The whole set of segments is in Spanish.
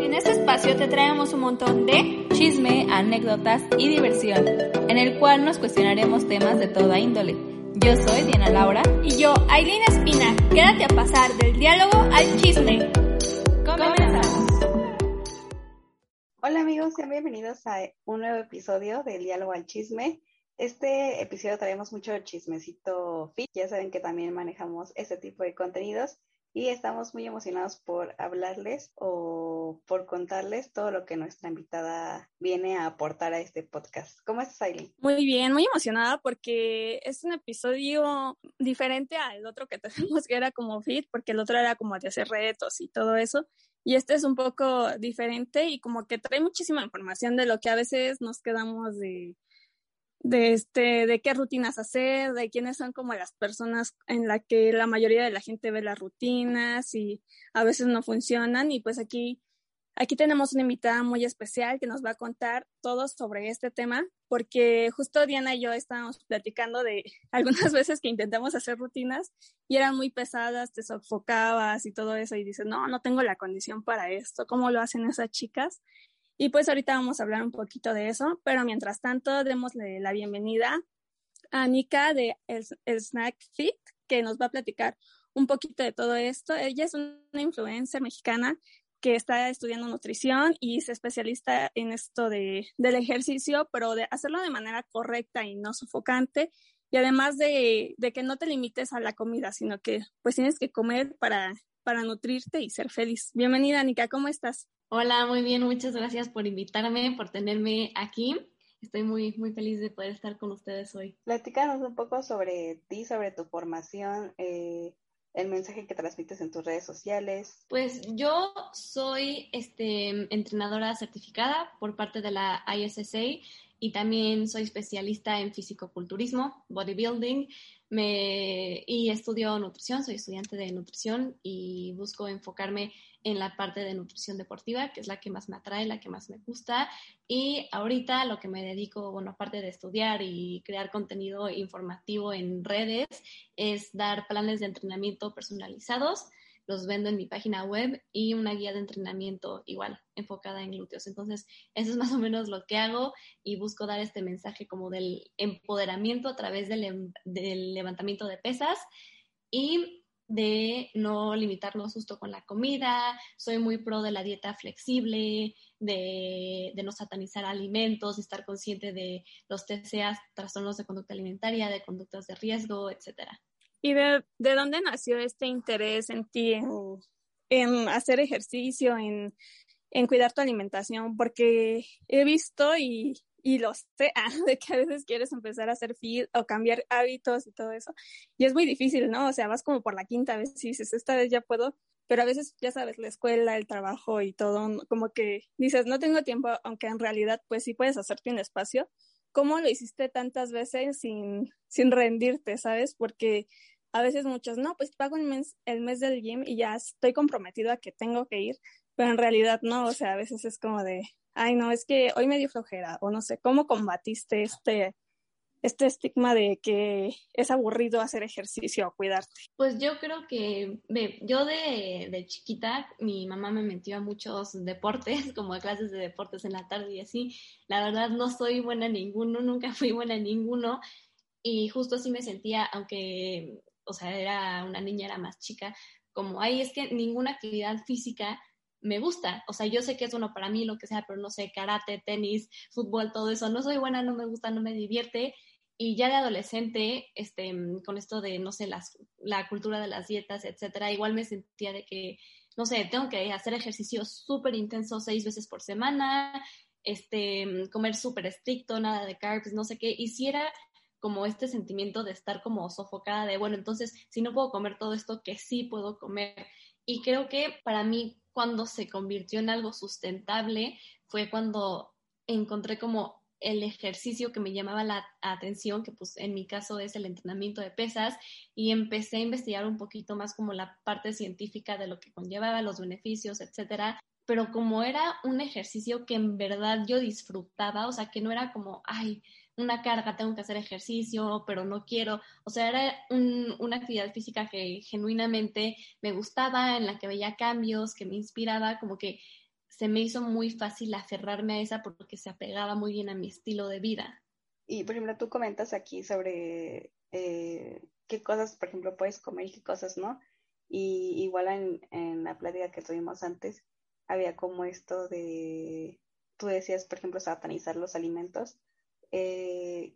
En este espacio te traemos un montón de chisme, anécdotas y diversión, en el cual nos cuestionaremos temas de toda índole. Yo soy Diana Laura y yo, Aileen Espina. Quédate a pasar del diálogo al chisme. Comenzamos. Hola amigos, sean bienvenidos a un nuevo episodio del diálogo al chisme. Este episodio traemos mucho chismecito fit. Ya saben que también manejamos este tipo de contenidos y estamos muy emocionados por hablarles o por contarles todo lo que nuestra invitada viene a aportar a este podcast. ¿Cómo estás, Aileen? Muy bien, muy emocionada porque es un episodio diferente al otro que tenemos que era como fit, porque el otro era como de hacer retos y todo eso. Y este es un poco diferente y como que trae muchísima información de lo que a veces nos quedamos de, de este, de qué rutinas hacer, de quiénes son como las personas en la que la mayoría de la gente ve las rutinas y a veces no funcionan. Y pues aquí, aquí tenemos una invitada muy especial que nos va a contar todo sobre este tema, porque justo Diana y yo estábamos platicando de algunas veces que intentamos hacer rutinas y eran muy pesadas, te sofocabas y todo eso y dices, no, no tengo la condición para esto, ¿cómo lo hacen esas chicas? Y pues ahorita vamos a hablar un poquito de eso, pero mientras tanto, démosle la bienvenida a Nika de Snack Fit, que nos va a platicar un poquito de todo esto. Ella es una influencer mexicana que está estudiando nutrición y es especialista en esto de, del ejercicio, pero de hacerlo de manera correcta y no sofocante. Y además de, de que no te limites a la comida, sino que pues tienes que comer para, para nutrirte y ser feliz. Bienvenida, Nika, ¿cómo estás? Hola, muy bien, muchas gracias por invitarme, por tenerme aquí. Estoy muy, muy feliz de poder estar con ustedes hoy. Platícanos un poco sobre ti, sobre tu formación, eh, el mensaje que transmites en tus redes sociales. Pues yo soy este, entrenadora certificada por parte de la ISSA y también soy especialista en fisicoculturismo, bodybuilding me, y estudio nutrición, soy estudiante de nutrición y busco enfocarme en la parte de nutrición deportiva, que es la que más me atrae, la que más me gusta. Y ahorita lo que me dedico, bueno, aparte de estudiar y crear contenido informativo en redes, es dar planes de entrenamiento personalizados los vendo en mi página web y una guía de entrenamiento igual enfocada en glúteos. Entonces, eso es más o menos lo que hago y busco dar este mensaje como del empoderamiento a través del, em, levantamiento de pesas y de no limitarnos justo con la comida, soy muy pro de la dieta flexible, de, de, no satanizar alimentos, de estar consciente de los TCA, trastornos de conducta alimentaria, de conductas de riesgo, etcétera. ¿Y de, de, dónde nació este interés en ti en, hacer ejercicio, en, en, cuidar tu alimentación? Porque he visto y, y lo sé, ah, de que a veces quieres empezar a hacer fit o cambiar hábitos y todo eso. Y es muy difícil, ¿no? O sea, vas como por la quinta vez y dices, esta vez ya puedo, pero a veces, ya sabes, la escuela, el trabajo y todo, como que dices, no tengo tiempo, aunque en realidad, pues sí puedes hacerte un espacio. ¿Cómo lo hiciste tantas veces sin, sin rendirte, sabes? Porque a veces muchos, no, pues pago el mes, el mes del gym y ya estoy comprometido a que tengo que ir, pero en realidad no, o sea, a veces es como de, ay, no, es que hoy me dio flojera, o no sé, ¿cómo combatiste este, este estigma de que es aburrido hacer ejercicio o cuidarte? Pues yo creo que, ve, yo de, chiquita, mi mamá me metió a muchos deportes, como a clases de deportes en la tarde y así. La verdad no soy buena en ninguno, nunca fui buena en ninguno. Y justo así me sentía, aunque o sea, era una niña, era más chica, como, ay, es que ninguna actividad física me gusta, o sea, yo sé que es bueno para mí, lo que sea, pero no sé, karate, tenis, fútbol, todo eso, no soy buena, no me gusta, no me divierte. Y ya de adolescente, este, con esto de, no sé, las, la cultura de las dietas, etcétera, igual me sentía de que, no sé, tengo que hacer ejercicio súper intenso seis veces por semana, este, comer súper estricto, nada de carbs, no sé qué. Y si era como este sentimiento de estar como sofocada de, bueno, entonces, si no puedo comer todo esto, que sí puedo comer. Y creo que para mí, cuando se convirtió en algo sustentable, fue cuando encontré como el ejercicio que me llamaba la atención, que pues en mi caso es el entrenamiento de pesas, y empecé a investigar un poquito más como la parte científica de lo que conllevaba, los beneficios, etcétera. Pero como era un ejercicio que en verdad yo disfrutaba, o sea, que no era como, ay, una carga, tengo que hacer ejercicio, pero no quiero. O sea, era una actividad física que genuinamente me gustaba, en la que veía cambios, que me inspiraba, como que se me hizo muy fácil aferrarme a esa porque se apegaba muy bien a mi estilo de vida. Y, por ejemplo, tú comentas aquí sobre eh, qué cosas, por ejemplo, puedes comer y qué cosas no. Y igual en, en la plática que tuvimos antes, había como esto de, tú decías, por ejemplo, satanizar los alimentos. Eh,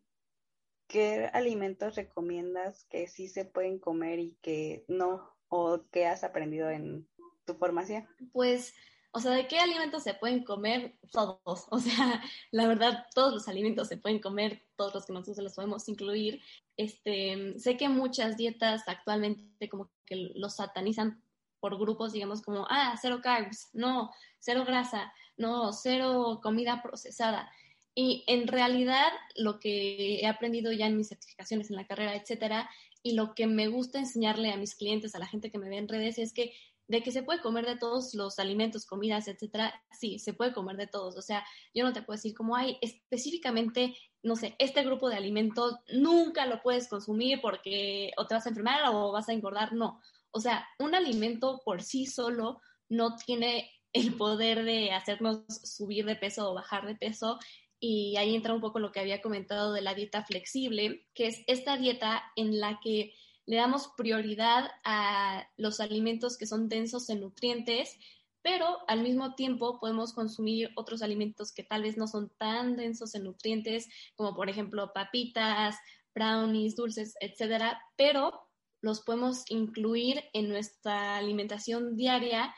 ¿Qué alimentos recomiendas que sí se pueden comer y que no? ¿O qué has aprendido en tu formación? Pues o sea, ¿de qué alimentos se pueden comer? Todos. O sea, la verdad, todos los alimentos se pueden comer, todos los que nosotros los podemos incluir. Este, sé que muchas dietas actualmente como que los satanizan por grupos, digamos, como, ah, cero carbs, no, cero grasa, no, cero comida procesada. Y en realidad lo que he aprendido ya en mis certificaciones en la carrera, etcétera, y lo que me gusta enseñarle a mis clientes, a la gente que me ve en redes, es que de que se puede comer de todos los alimentos, comidas, etcétera, sí, se puede comer de todos. O sea, yo no te puedo decir como hay específicamente, no sé, este grupo de alimentos nunca lo puedes consumir porque o te vas a enfermar o vas a engordar. No. O sea, un alimento por sí solo no tiene el poder de hacernos subir de peso o bajar de peso. Y ahí entra un poco lo que había comentado de la dieta flexible, que es esta dieta en la que le damos prioridad a los alimentos que son densos en nutrientes, pero al mismo tiempo podemos consumir otros alimentos que tal vez no son tan densos en nutrientes, como por ejemplo papitas, brownies, dulces, etcétera, pero los podemos incluir en nuestra alimentación diaria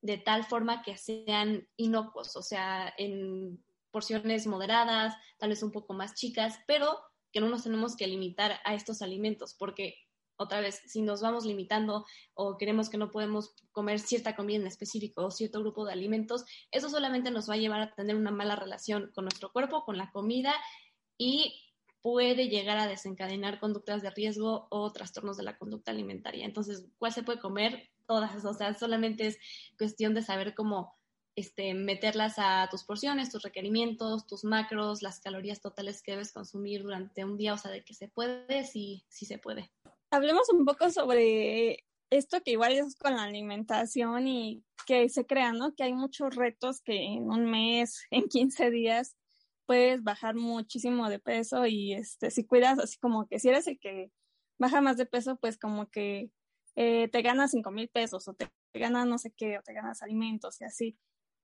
de tal forma que sean inocuos, o sea, en porciones moderadas, tal vez un poco más chicas, pero que no nos tenemos que limitar a estos alimentos, porque otra vez, si nos vamos limitando o queremos que no podemos comer cierta comida en específico o cierto grupo de alimentos, eso solamente nos va a llevar a tener una mala relación con nuestro cuerpo, con la comida y puede llegar a desencadenar conductas de riesgo o trastornos de la conducta alimentaria. Entonces, ¿cuál se puede comer? Todas, o sea, solamente es cuestión de saber cómo este, meterlas a tus porciones, tus requerimientos, tus macros, las calorías totales que debes consumir durante un día, o sea, de que se puede, sí, sí se puede hablemos un poco sobre esto que igual es con la alimentación y que se crea, ¿no? Que hay muchos retos que en un mes, en 15 días, puedes bajar muchísimo de peso y este, si cuidas así como que si eres el que baja más de peso, pues como que eh, te ganas 5 mil pesos o te ganas no sé qué, o te ganas alimentos y así.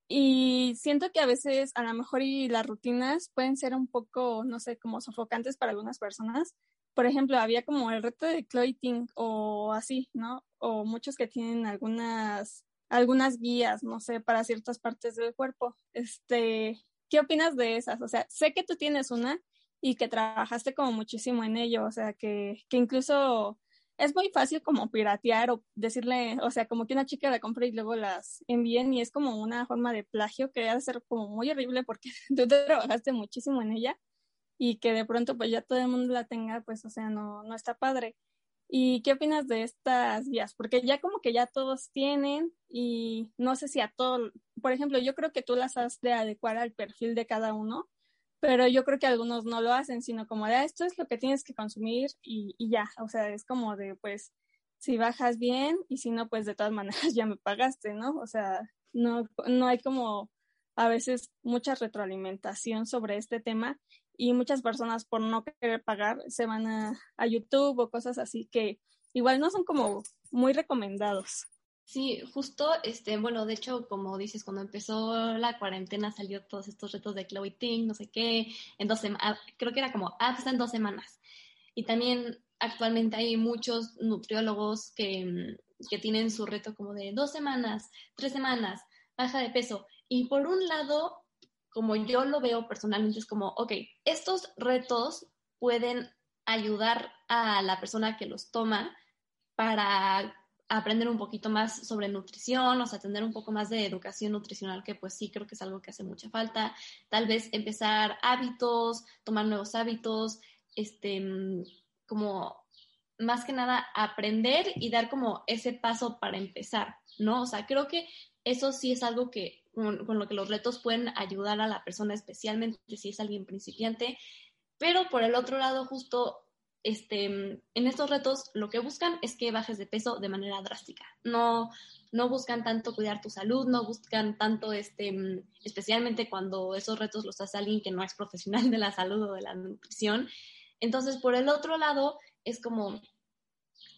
Y siento que a veces a lo mejor y las rutinas pueden ser un poco, no sé, como sofocantes para algunas personas, por ejemplo, había como el reto de clothing o así, ¿no? O muchos que tienen algunas, algunas guías, no sé, para ciertas partes del cuerpo. Este, ¿qué opinas de esas? O sea, sé que tú tienes una y que trabajaste como muchísimo en ello, o sea, que, que incluso es muy fácil como piratear o decirle, o sea, como que una chica la compra y luego las envíen y es como una forma de plagio que debe ser como muy horrible porque tú trabajaste muchísimo en ella y que de pronto pues ya todo el mundo la tenga, pues o sea, no, no está padre. ¿Y qué opinas de estas guías? Porque ya como que ya todos tienen y no sé si a todo, por ejemplo, yo creo que tú las has de adecuar al perfil de cada uno, pero yo creo que algunos no lo hacen, sino como de ah, esto es lo que tienes que consumir y, y ya, o sea, es como de pues si bajas bien y si no, pues de todas maneras ya me pagaste, ¿no? O sea, no, no hay como a veces mucha retroalimentación sobre este tema y muchas personas por no querer pagar se van a, a YouTube o cosas así que igual no son como muy recomendados. Sí, justo, este, bueno, de hecho, como dices, cuando empezó la cuarentena salió todos estos retos de Chloe Ting, no sé qué, en dos semanas, creo que era como, ah, pues en dos semanas. Y también actualmente hay muchos nutriólogos que, que tienen su reto como de dos semanas, tres semanas, baja de peso. Y por un lado, como yo lo veo personalmente, es como, ok, estos retos pueden ayudar a la persona que los toma para aprender un poquito más sobre nutrición, o sea, tener un poco más de educación nutricional, que pues sí creo que es algo que hace mucha falta. Tal vez empezar hábitos, tomar nuevos hábitos, este, como más que nada aprender y dar como ese paso para empezar, ¿no? O sea, creo que eso sí es algo que con, lo que los retos pueden ayudar a la persona, especialmente si es alguien principiante. Pero por el otro lado, justo este, en estos retos lo que buscan es que bajes de peso de manera drástica. No, no buscan tanto cuidar tu salud, no buscan tanto, este, especialmente cuando esos retos los hace alguien que no es profesional de la salud o de la nutrición. Entonces, por el otro lado, es como,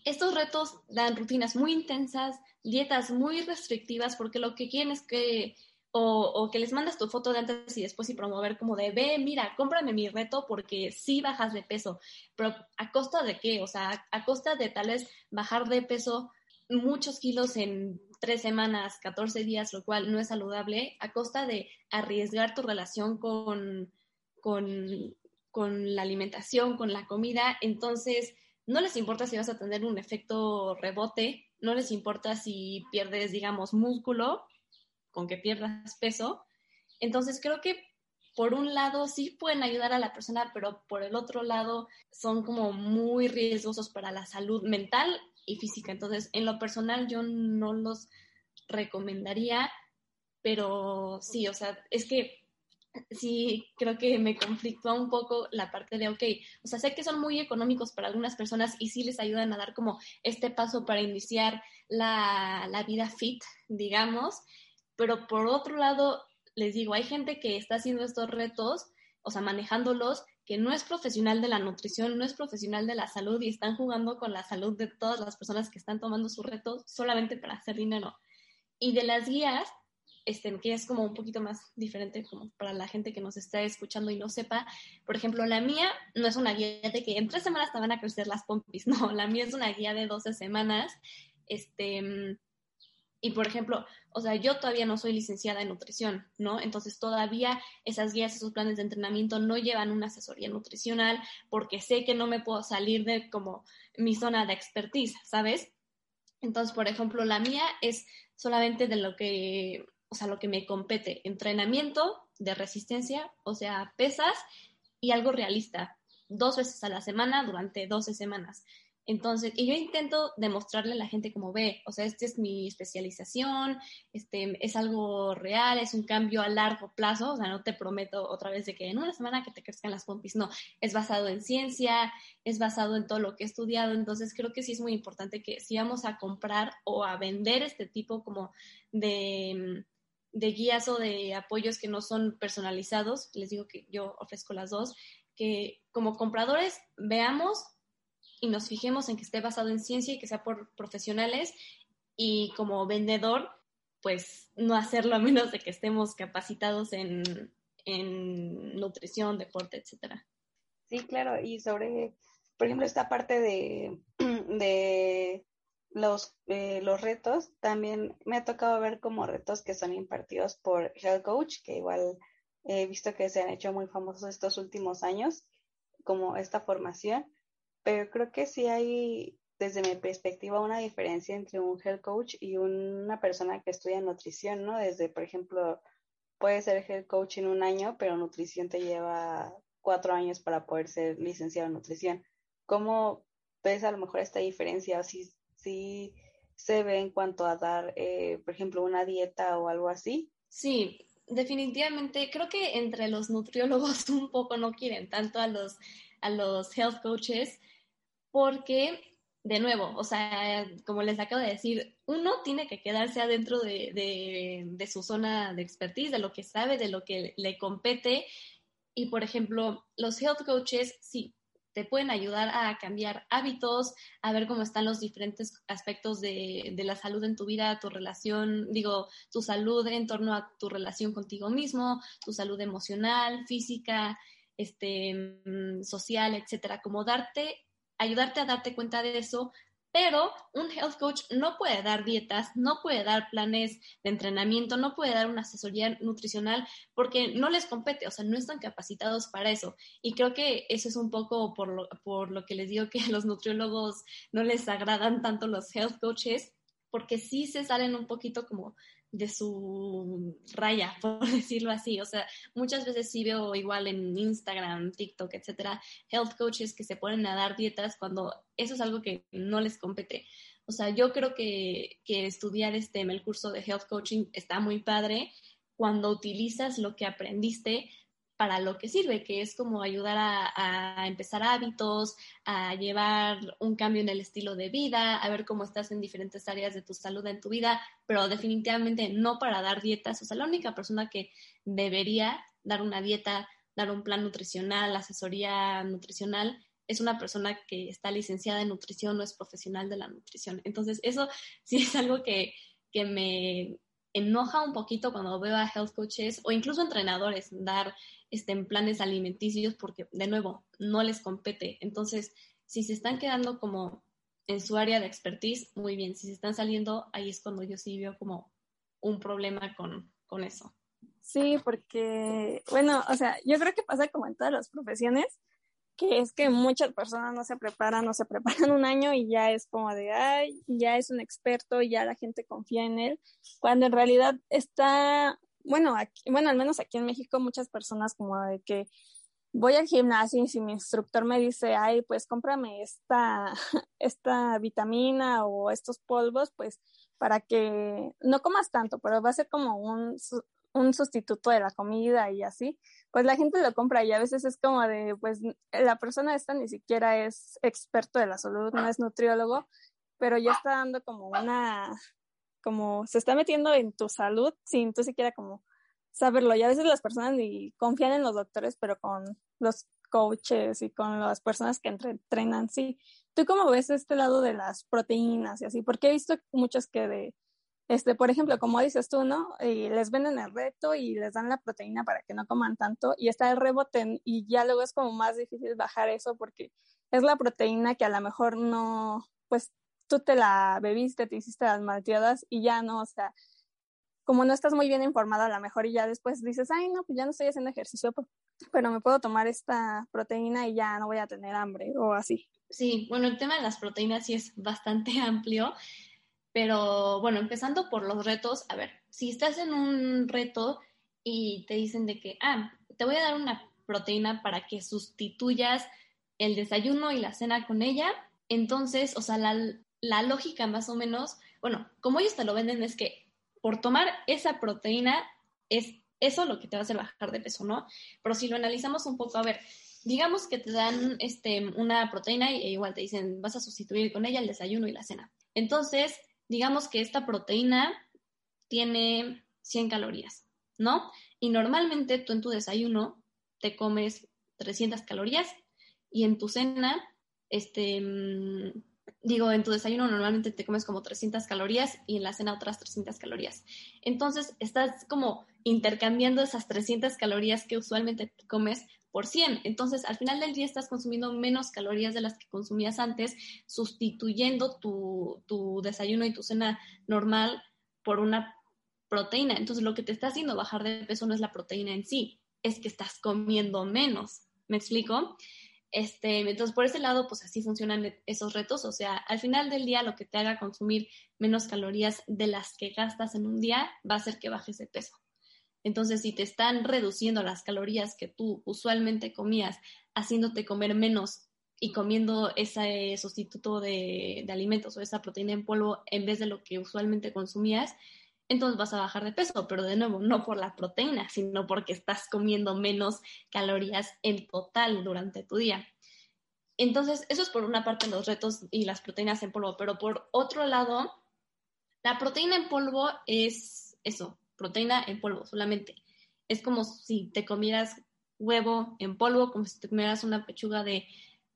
estos retos dan rutinas muy intensas, dietas muy restrictivas, porque lo que quieren es que o, que les mandas tu foto de antes y después y promover como de, ve, mira, cómprame mi reto porque sí bajas de peso, pero ¿a costa de qué? O sea, a costa de tal vez bajar de peso muchos kilos en tres semanas, 14 días, lo cual no es saludable, a costa de arriesgar tu relación con, con, con la alimentación, con la comida, entonces no les importa si vas a tener un efecto rebote, no les importa si pierdes, digamos, músculo, con que pierdas peso. Entonces creo que por un lado sí pueden ayudar a la persona, pero por el otro lado son como muy riesgosos para la salud mental y física. Entonces, en lo personal yo no los recomendaría, pero sí, o sea, es que sí creo que me conflictúa un poco la parte de, ok, o sea, sé que son muy económicos para algunas personas y sí les ayudan a dar como este paso para iniciar la, la vida fit, digamos, pero por otro lado, les digo, hay gente que está haciendo estos retos, o sea, manejándolos, que no es profesional de la nutrición, no es profesional de la salud y están jugando con la salud de todas las personas que están tomando sus retos solamente para hacer dinero. Y de las guías, este, que es como un poquito más diferente como para la gente que nos está escuchando y no sepa. Por ejemplo, la mía no es una guía de que en tres semanas te van a crecer las pompis, no, la mía es una guía de 12 semanas, este, y por ejemplo, o sea, yo todavía no soy licenciada en nutrición, ¿no? Entonces todavía esas guías, esos planes de entrenamiento no llevan una asesoría nutricional porque sé que no me puedo salir de como mi zona de expertise, ¿sabes? Entonces, por ejemplo, la mía es solamente de lo que, o sea, lo que me compete, entrenamiento de resistencia, o sea, pesas y algo realista, dos veces a la semana durante 12 semanas. Entonces, y yo intento demostrarle a la gente como ve, o sea, esta es mi especialización, este, es algo real, es un cambio a largo plazo, o sea, no te prometo otra vez de que en una semana que te crezcan las pompis, no, es basado en ciencia, es basado en todo lo que he estudiado, entonces creo que sí es muy importante que si vamos a comprar o a vender este tipo como de, de guías o de apoyos que no son personalizados, les digo que yo ofrezco las dos, que como compradores veamos y nos fijemos en que esté basado en ciencia y que sea por profesionales y como vendedor, pues no hacerlo a menos de que estemos capacitados en, nutrición, deporte, etcétera. Sí, claro, y sobre, por ejemplo, esta parte de, de los, eh, los retos, también me ha tocado ver como retos que son impartidos por Health Coach, que igual he visto que se han hecho muy famosos estos últimos años, como esta formación pero creo que sí hay, desde mi perspectiva, una diferencia entre un health coach y una persona que estudia nutrición, ¿no? Desde, por ejemplo, puede ser health coach en un año, pero nutrición te lleva cuatro años para poder ser licenciado en nutrición. ¿Cómo ves a lo mejor esta diferencia? O si, si se ve en cuanto a dar, eh, por ejemplo, una dieta o algo así. Sí, definitivamente. Creo que entre los nutriólogos un poco no quieren tanto a los, a los health coaches porque, de nuevo, o sea, como les acabo de decir, uno tiene que quedarse adentro de, su zona de expertise, de lo que sabe, de lo que le compete. Y, por ejemplo, los health coaches, sí, te pueden ayudar a cambiar hábitos, a ver cómo están los diferentes aspectos de, de, la salud en tu vida, tu relación, digo, tu salud en torno a tu relación contigo mismo, tu salud emocional, física, este, mm, social, etcétera, como darte ayudarte a darte cuenta de eso, pero un health coach no puede dar dietas, no puede dar planes de entrenamiento, no puede dar una asesoría nutricional porque no les compete, o sea, no están capacitados para eso. Y creo que eso es un poco por lo, por lo que les digo que a los nutriólogos no les agradan tanto los health coaches, porque sí se salen un poquito como de su raya, por decirlo así. O sea, muchas veces sí veo igual en Instagram, TikTok, etcétera, health coaches que se ponen a dar dietas cuando eso es algo que no les compete. O sea, yo creo que, que estudiar este, el curso de health coaching está muy padre cuando utilizas lo que aprendiste para lo que sirve, que es como ayudar a, empezar hábitos, a llevar un cambio en el estilo de vida, a ver cómo estás en diferentes áreas de tu salud en tu vida, pero definitivamente no para dar dietas. O sea, la única persona que debería dar una dieta, dar un plan nutricional, asesoría nutricional, es una persona que está licenciada en nutrición o es profesional de la nutrición. Entonces, eso sí es algo que, que me enoja un poquito cuando veo a health coaches o incluso entrenadores dar este, en planes alimenticios porque, de nuevo, no les compete. Entonces, si se están quedando como en su área de expertise, muy bien. Si se están saliendo, ahí es cuando yo sí veo como un problema con, con eso. Sí, porque, bueno, o sea, yo creo que pasa como en todas las profesiones, que es que muchas personas no se preparan, no se preparan un año y ya es como de, ay, ya es un experto ya la gente confía en él, cuando en realidad está bueno, aquí, bueno, al menos aquí en México muchas personas como de que voy al gimnasio y si mi instructor me dice, ay, pues cómprame esta, esta vitamina o estos polvos, pues para que no comas tanto, pero va a ser como un, un sustituto de la comida y así, pues la gente lo compra y a veces es como de, pues la persona esta ni siquiera es experto de la salud, no es nutriólogo, pero ya está dando como una, como se está metiendo en tu salud sin tú siquiera como saberlo. Y a veces las personas ni confían en los doctores, pero con los coaches y con las personas que entrenan, sí. ¿Tú cómo ves este lado de las proteínas y así? Porque he visto muchos que de, este, por ejemplo, como dices tú, ¿no? Y les venden el reto y les dan la proteína para que no coman tanto y está el rebote y ya luego es como más difícil bajar eso porque es la proteína que a lo mejor no, pues tú te la bebiste, te hiciste las malteadas y ya no, o sea, como no estás muy bien informada a lo mejor y ya después dices, ay, no, pues ya no estoy haciendo ejercicio, pero me puedo tomar esta proteína y ya no voy a tener hambre o así. Sí, bueno, el tema de las proteínas sí es bastante amplio, pero bueno, empezando por los retos, a ver, si estás en un reto y te dicen de que, ah, te voy a dar una proteína para que sustituyas el desayuno y la cena con ella, entonces, o sea, la, la lógica más o menos, bueno, como ellos te lo venden es que por tomar esa proteína es eso lo que te va a hacer bajar de peso, ¿no? Pero si lo analizamos un poco, a ver, digamos que te dan este, una proteína y igual te dicen, vas a sustituir con ella el desayuno y la cena. Entonces, digamos que esta proteína tiene 100 calorías, ¿no? Y normalmente tú en tu desayuno te comes 300 calorías y en tu cena, este, mm, digo, en tu desayuno normalmente te comes como 300 calorías y en la cena otras 300 calorías. Entonces, estás como intercambiando esas 300 calorías que usualmente comes por 100. Entonces, al final del día estás consumiendo menos calorías de las que consumías antes, sustituyendo tu, tu desayuno y tu cena normal por una proteína. Entonces, lo que te está haciendo bajar de peso no es la proteína en sí, es que estás comiendo menos. ¿Me explico? Este, entonces, por ese lado, pues así funcionan esos retos. O sea, al final del día, lo que te haga consumir menos calorías de las que gastas en un día va a hacer que bajes de peso. Entonces, si te están reduciendo las calorías que tú usualmente comías, haciéndote comer menos y comiendo ese sustituto de, alimentos o esa proteína en polvo en vez de lo que usualmente consumías, entonces vas a bajar de peso, pero de nuevo, no por la proteína, sino porque estás comiendo menos calorías en total durante tu día. Entonces, eso es por una parte los retos y las proteínas en polvo, pero por otro lado, la proteína en polvo es eso, proteína en polvo solamente. Es como si te comieras huevo en polvo, como si te comieras una pechuga de,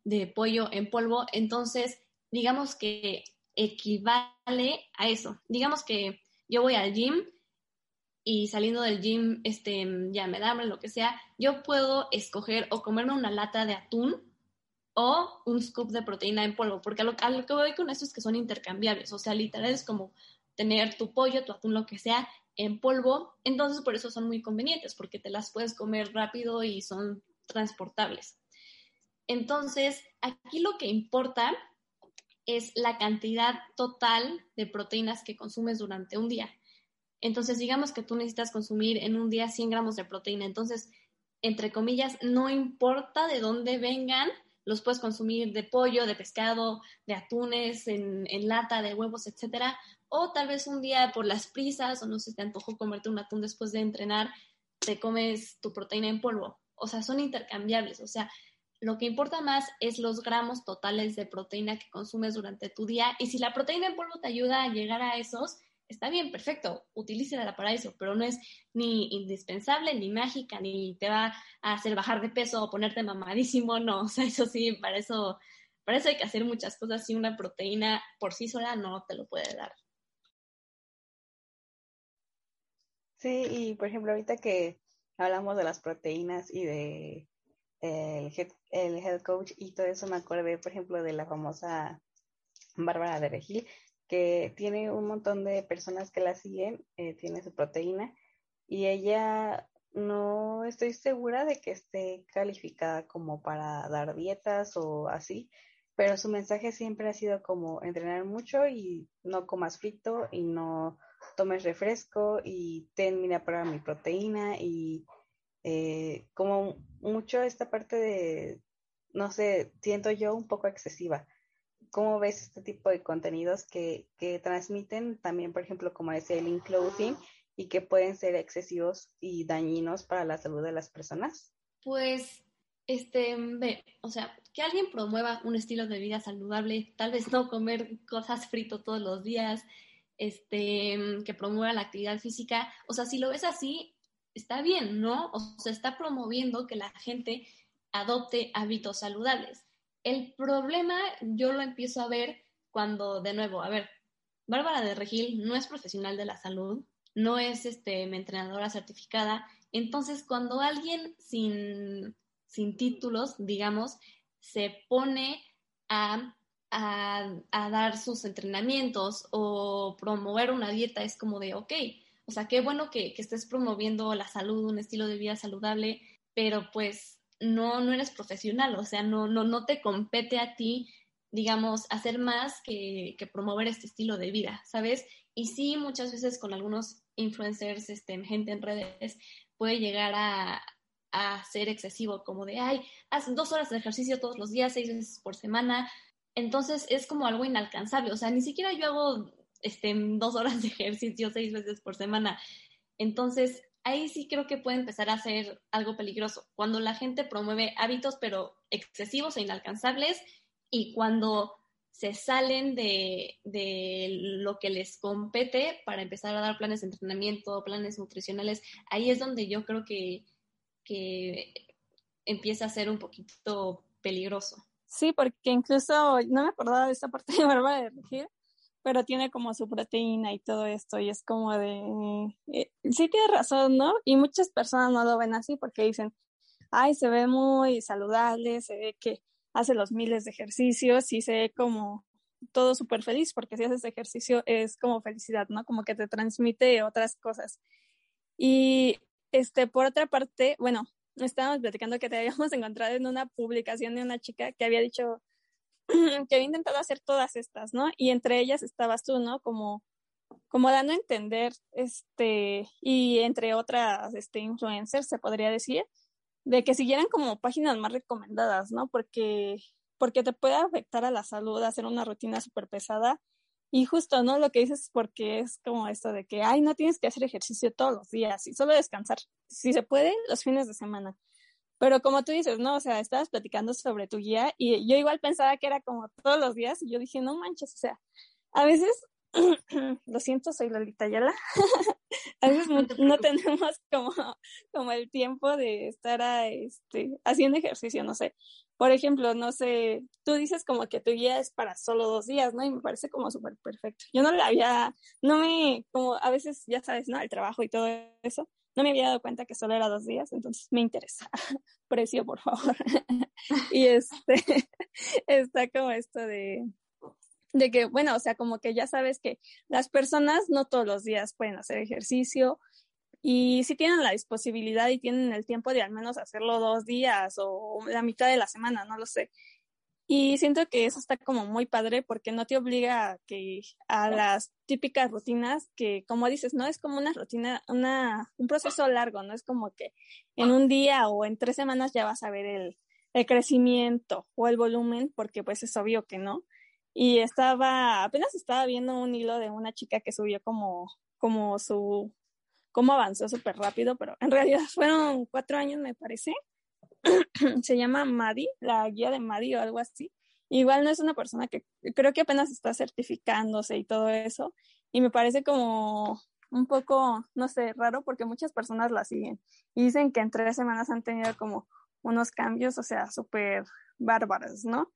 de pollo en polvo. Entonces, digamos que equivale a eso. Digamos que yo voy al gym y saliendo del gym, este, ya me da lo que sea, yo puedo escoger o comerme una lata de atún o un scoop de proteína en polvo, porque a lo, que voy con eso es que son intercambiables, o sea, literal es como tener tu pollo, tu atún, lo que sea, en polvo, entonces por eso son muy convenientes, porque te las puedes comer rápido y son transportables. Entonces, aquí lo que importa es la cantidad total de proteínas que consumes durante un día. Entonces, digamos que tú necesitas consumir en un día 100 gramos de proteína. Entonces, entre comillas, no importa de dónde vengan, los puedes consumir de pollo, de pescado, de atunes, en, lata, de huevos, etcétera. O tal vez un día por las prisas o no sé, te antojó comerte un atún después de entrenar, te comes tu proteína en polvo. o sea, son intercambiables, o sea, lo que importa más es los gramos totales de proteína que consumes durante tu día y si la proteína en polvo te ayuda a llegar a esos, está bien, perfecto, utilícela para eso, pero no es ni indispensable, ni mágica, ni te va a hacer bajar de peso o ponerte mamadísimo, no, o sea, eso sí, para eso, para eso hay que hacer muchas cosas y una proteína por sí sola no te lo puede dar. Sí, y por ejemplo, ahorita que hablamos de las proteínas y de el head, el head coach y todo eso, me acordé, por ejemplo, de la famosa Bárbara de Regil, que tiene un montón de personas que la siguen, eh, tiene su proteína, y ella no estoy segura de que esté calificada como para dar dietas o así, pero su mensaje siempre ha sido como entrenar mucho y no comas frito y no tomes refresco y ten, mira, para mi proteína y eh, como mucho esta parte de, no sé, siento yo un poco excesiva. ¿Cómo ves este tipo de contenidos que, que transmiten también, por ejemplo, como es el including y que pueden ser excesivos y dañinos para la salud de las personas? Pues, este, ve, o sea, que alguien promueva un estilo de vida saludable, tal vez no comer cosas frito todos los días, este, que promueva la actividad física, o sea, si lo ves así, está bien, ¿no? O sea, está promoviendo que la gente adopte hábitos saludables. El problema yo lo empiezo a ver cuando, de nuevo, a ver, Bárbara de Regil no es profesional de la salud, no es este, entrenadora certificada, entonces cuando alguien sin, sin títulos, digamos, se pone a, a, dar sus entrenamientos o promover una dieta, es como de, ok, o sea, qué bueno que, que estés promoviendo la salud, un estilo de vida saludable, pero pues no, no eres profesional, o sea, no, no, no te compete a ti, digamos, hacer más que, que promover este estilo de vida, ¿sabes? Y sí, muchas veces con algunos influencers, este, gente en redes, puede llegar a, a ser excesivo, como de, ay, haz dos horas de ejercicio todos los días, seis veces por semana. Entonces es como algo inalcanzable, o sea, ni siquiera yo hago este, dos horas de ejercicio seis veces por semana. Entonces, ahí sí creo que puede empezar a ser algo peligroso, cuando la gente promueve hábitos pero excesivos e inalcanzables y cuando se salen de, lo que les compete para empezar a dar planes de entrenamiento, planes nutricionales, ahí es donde yo creo que, que empieza a ser un poquito peligroso. Sí, porque incluso no me acordaba de esta parte de Barba de Regir, pero tiene como su proteína y todo esto y es como de, eh, sí tiene razón, ¿no? Y muchas personas no lo ven así porque dicen, ay, se ve muy saludable, se ve que hace los miles de ejercicios y se ve como todo súper feliz porque si haces ejercicio es como felicidad, ¿no? Como que te transmite otras cosas. Y este, por otra parte, bueno, estábamos platicando que te habíamos encontrado en una publicación de una chica que había dicho que había intentado hacer todas estas, ¿no? Y entre ellas estabas tú, ¿no? Como, como dando a entender, este, y entre otras, este, influencers, se podría decir, de que siguieran como páginas más recomendadas, ¿no? Porque, porque te puede afectar a la salud hacer una rutina súper pesada. Y justo, ¿no? Lo que dices es porque es como esto de que, ay, no tienes que hacer ejercicio todos los días y solo descansar, si se puede, los fines de semana. Pero como tú dices, ¿no? O sea, estabas platicando sobre tu guía y yo igual pensaba que era como todos los días y yo dije, no manches, o sea, a veces, lo siento, soy Lolita Yala, a veces no tenemos como, como el tiempo de estar a, este, haciendo ejercicio, no sé. Por ejemplo, no sé, tú dices como que tu guía es para solo dos días, ¿no? Y me parece como súper perfecto. Yo no la había, no me, como a veces, ya sabes, ¿no? El trabajo y todo eso no me había dado cuenta que solo era dos días, entonces me interesa. Precio, por favor. y este, está como esto de, de que, bueno, o sea, como que ya sabes que las personas no todos los días pueden hacer ejercicio y si tienen la disponibilidad y tienen el tiempo de al menos hacerlo dos días o la mitad de la semana, no lo sé. Y siento que eso está como muy padre porque no te obliga a que a las típicas rutinas que, como dices, no es como una rutina, una, un proceso largo, no es como que en un día o en tres semanas ya vas a ver el, el crecimiento o el volumen, porque pues es obvio que no. Y estaba, apenas estaba viendo un hilo de una chica que subió como, como su, cómo avanzó súper rápido, pero en realidad fueron cuatro años, me parece, se llama Maddie, la guía de Maddie o algo así. Igual no es una persona que creo que apenas está certificándose y todo eso. Y me parece como un poco, no sé, raro porque muchas personas la siguen y dicen que en tres semanas han tenido como unos cambios, o sea, súper bárbaros, ¿no?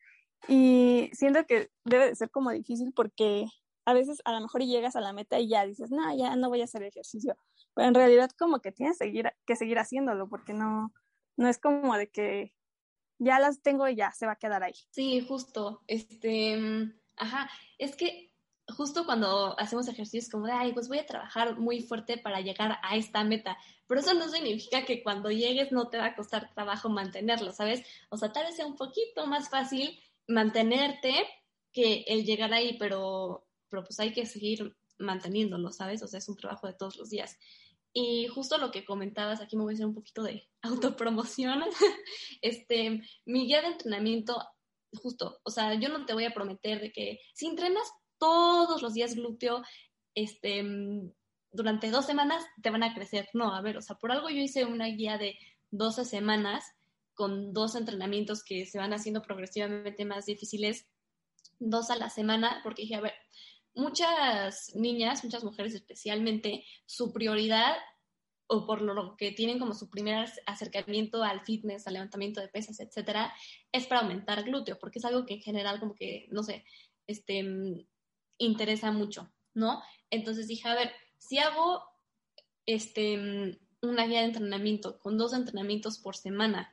Y siento que debe de ser como difícil porque a veces a lo mejor llegas a la meta y ya dices, no, ya no voy a hacer ejercicio. Pero en realidad como que tienes que seguir, que seguir haciéndolo porque no, no es como de que ya las tengo y ya se va a quedar ahí. Sí, justo. Este, mm, ajá, es que justo cuando hacemos ejercicio es como de, ay, pues voy a trabajar muy fuerte para llegar a esta meta. Pero eso no significa que cuando llegues no te va a costar trabajo mantenerlo, ¿sabes? O sea, tal vez sea un poquito más fácil mantenerte que el llegar ahí, pero, pero pues hay que seguir manteniéndolo, ¿sabes? O sea, es un trabajo de todos los días. Y justo lo que comentabas, aquí me voy a hacer un poquito de autopromoción. este, mi guía de entrenamiento, justo, o sea, yo no te voy a prometer de que si entrenas todos los días glúteo, este, durante dos semanas te van a crecer. No, a ver, o sea, por algo yo hice una guía de 12 semanas con dos entrenamientos que se van haciendo progresivamente más difíciles, dos a la semana, porque dije, a ver, muchas niñas, muchas mujeres especialmente, su prioridad o por lo que tienen como su primer acercamiento al fitness, al levantamiento de pesas, etcétera, es para aumentar glúteo, porque es algo que en general como que, no sé, este, interesa mucho, ¿no? Entonces dije, a ver, si hago este, una guía de entrenamiento con dos entrenamientos por semana,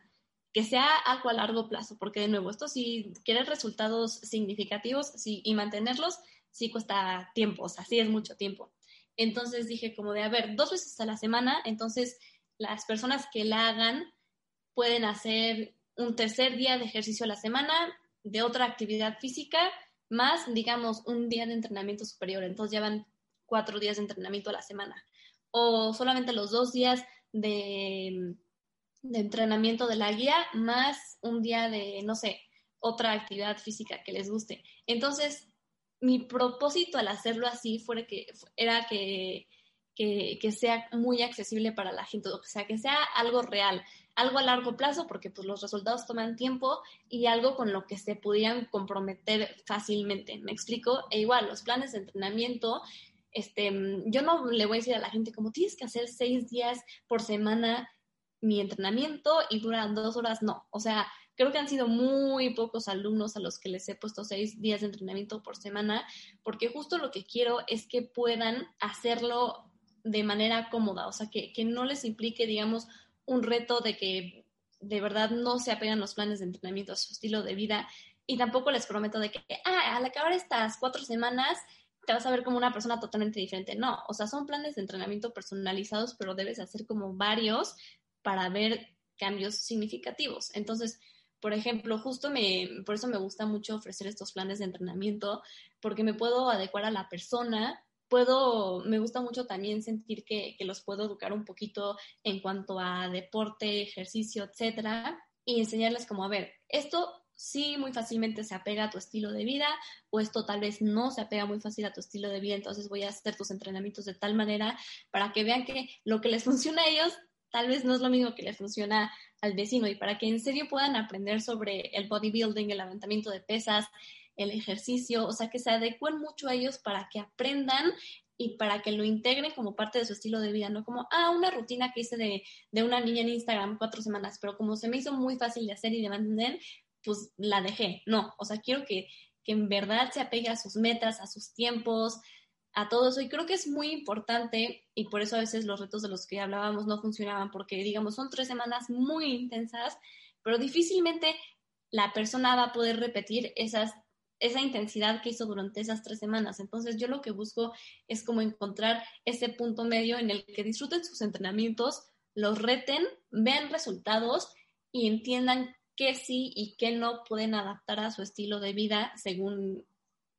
que sea algo a largo plazo, porque de nuevo, esto si quieres resultados significativos sí, y mantenerlos, sí cuesta tiempo, o sea, sí es mucho tiempo. Entonces dije como de, a ver, dos veces a la semana, entonces las personas que la hagan pueden hacer un tercer día de ejercicio a la semana, de otra actividad física, más, digamos, un día de entrenamiento superior. Entonces llevan cuatro días de entrenamiento a la semana. O solamente los dos días de de entrenamiento de la guía más un día de, no sé, otra actividad física que les guste. Entonces, mi propósito al hacerlo así fue que, era que, que, sea muy accesible para la gente, o sea, que sea algo real, algo a largo plazo, porque pues los resultados toman tiempo y algo con lo que se pudieran comprometer fácilmente. ¿Me explico? E igual, los planes de entrenamiento este, yo no le voy a decir a la gente como tienes que hacer seis días por semana mi entrenamiento y duran dos horas, no. O sea, creo que han sido muy pocos alumnos a los que les he puesto seis días de entrenamiento por semana, porque justo lo que quiero es que puedan hacerlo de manera cómoda, o sea, que, que no les implique, digamos, un reto de que de verdad no se apegan los planes de entrenamiento a su estilo de vida y tampoco les prometo de que, ah, al acabar estas cuatro semanas te vas a ver como una persona totalmente diferente. No, o sea, son planes de entrenamiento personalizados, pero debes hacer como varios para ver cambios significativos. Entonces, por ejemplo, justo me, por eso me gusta mucho ofrecer estos planes de entrenamiento, porque me puedo adecuar a la persona, puedo, me gusta mucho también sentir que, que los puedo educar un poquito en cuanto a deporte, ejercicio, etcétera, y enseñarles como, a ver, esto sí muy fácilmente se apega a tu estilo de vida o esto tal vez no se apega muy fácil a tu estilo de vida, entonces voy a hacer tus entrenamientos de tal manera para que vean que lo que les funciona a ellos tal vez no es lo mismo que le funciona al vecino y para que en serio puedan aprender sobre el bodybuilding, el levantamiento de pesas, el ejercicio, o sea, que se adecuen mucho a ellos para que aprendan y para que lo integren como parte de su estilo de vida, no como, ah, una rutina que hice de, de una niña en Instagram cuatro semanas, pero como se me hizo muy fácil de hacer y de mantener, pues la dejé. No, o sea, quiero que, que en verdad se apegue a sus metas, a sus tiempos, a todo eso. Y creo que es muy importante y por eso a veces los retos de los que hablábamos no funcionaban porque, digamos, son tres semanas muy intensas, pero difícilmente la persona va a poder repetir esas, esa intensidad que hizo durante esas tres semanas. Entonces yo lo que busco es como encontrar ese punto medio en el que disfruten sus entrenamientos, los reten, vean resultados y entiendan qué sí y qué no pueden adaptar a su estilo de vida según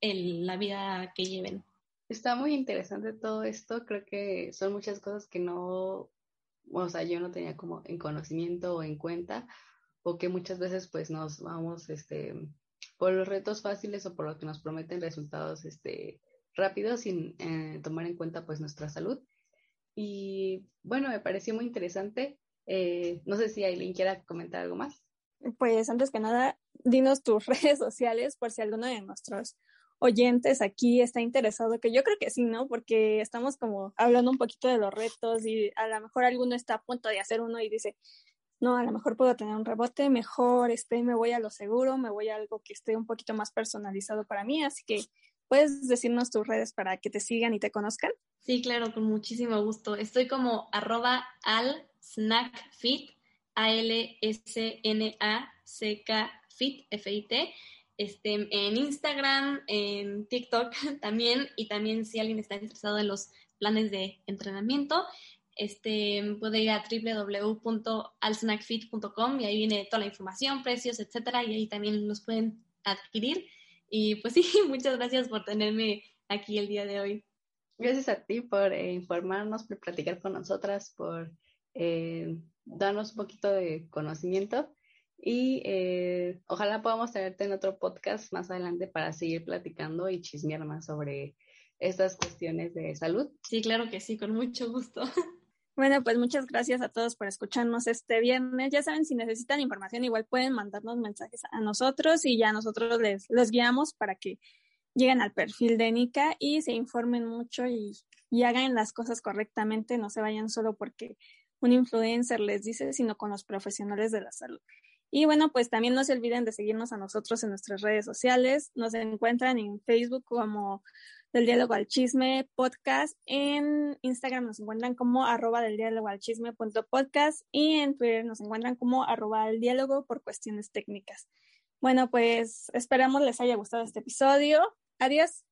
la vida que lleven. Está muy interesante todo esto. Creo que son muchas cosas que no, o sea, yo no tenía como en conocimiento o en cuenta, o que muchas veces pues nos vamos, este, por los retos fáciles o por lo que nos prometen resultados, este, rápidos sin eh, tomar en cuenta pues nuestra salud. Y bueno, me pareció muy interesante. Eh, no sé si Aileen quiera comentar algo más. Pues antes que nada, dinos tus redes sociales por si alguno de nuestros oyentes aquí está interesado, que yo creo que sí, ¿no? Porque estamos como hablando un poquito de los retos y a lo mejor alguno está a punto de hacer uno y dice, no, a lo mejor puedo tener un rebote, mejor este, me voy a lo seguro, me voy a algo que esté un poquito más personalizado para mí, así que puedes decirnos tus redes para que te sigan y te conozcan. Sí, claro, con muchísimo gusto. Estoy como arroba al snack fit, A-L-S-N-A-C-K fit, F-I-T este, en Instagram, en TikTok también, y también si alguien está interesado en los planes de entrenamiento, este, puede ir a www.alsnackfit.com y ahí viene toda la información, precios, etcétera, y ahí también los pueden adquirir. Y pues sí, muchas gracias por tenerme aquí el día de hoy. Gracias a ti por eh, informarnos, por platicar con nosotras, por eh, darnos un poquito de conocimiento y eh, ojalá podamos tenerte en otro podcast más adelante para seguir platicando y chismear más sobre estas cuestiones de salud. Sí, claro que sí, con mucho gusto. Bueno, pues muchas gracias a todos por escucharnos este viernes. Ya saben, si necesitan información, igual pueden mandarnos mensajes a nosotros y ya nosotros les los guiamos para que lleguen al perfil de Nika y se informen mucho y, y hagan las cosas correctamente. No se vayan solo porque un influencer les dice, sino con los profesionales de la salud. Y bueno, pues también no se olviden de seguirnos a nosotros en nuestras redes sociales. Nos encuentran en Facebook como del diálogo al chisme podcast. En Instagram nos encuentran como arroba del diálogo al chisme punto podcast y en Twitter nos encuentran como arroba el diálogo por cuestiones técnicas. Bueno, pues esperamos les haya gustado este episodio. Adiós.